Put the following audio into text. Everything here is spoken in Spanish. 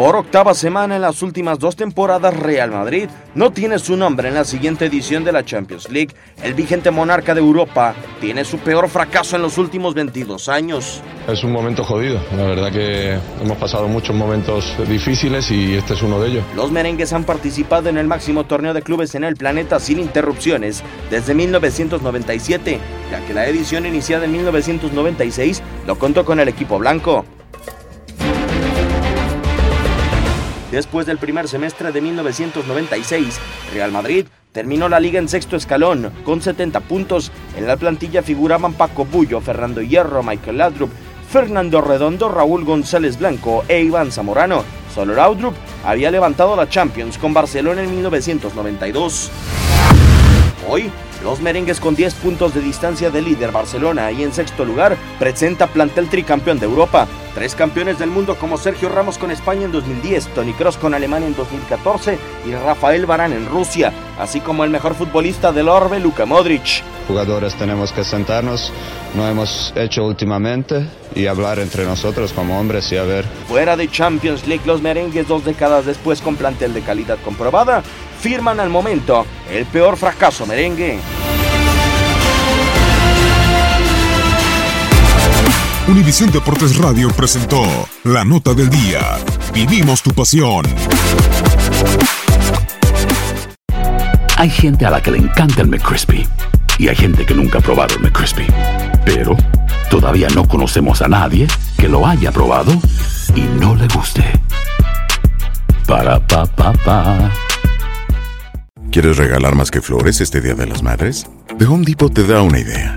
Por octava semana en las últimas dos temporadas, Real Madrid no tiene su nombre en la siguiente edición de la Champions League. El vigente monarca de Europa tiene su peor fracaso en los últimos 22 años. Es un momento jodido. La verdad que hemos pasado muchos momentos difíciles y este es uno de ellos. Los merengues han participado en el máximo torneo de clubes en el planeta sin interrupciones desde 1997, ya que la edición iniciada en 1996 lo contó con el equipo blanco. Después del primer semestre de 1996, Real Madrid terminó la liga en sexto escalón, con 70 puntos. En la plantilla figuraban Paco Bullo, Fernando Hierro, Michael Laudrup, Fernando Redondo, Raúl González Blanco e Iván Zamorano. Solo Laudrup había levantado la Champions con Barcelona en 1992. Hoy, los merengues con 10 puntos de distancia del líder Barcelona y en sexto lugar presenta plantel tricampeón de Europa. Tres campeones del mundo como Sergio Ramos con España en 2010, Tony Cross con Alemania en 2014 y Rafael Barán en Rusia, así como el mejor futbolista del Orbe, Luka Modric. Jugadores tenemos que sentarnos, no hemos hecho últimamente y hablar entre nosotros como hombres y a ver. Fuera de Champions League, los merengues dos décadas después con plantel de calidad comprobada, firman al momento el peor fracaso merengue. Univisión Deportes Radio presentó La Nota del Día. Vivimos tu pasión. Hay gente a la que le encanta el McCrispy y hay gente que nunca ha probado el McCrispy. Pero todavía no conocemos a nadie que lo haya probado y no le guste. Para pa pa pa. ¿Quieres regalar más que flores este Día de las Madres? The Home Depot te da una idea.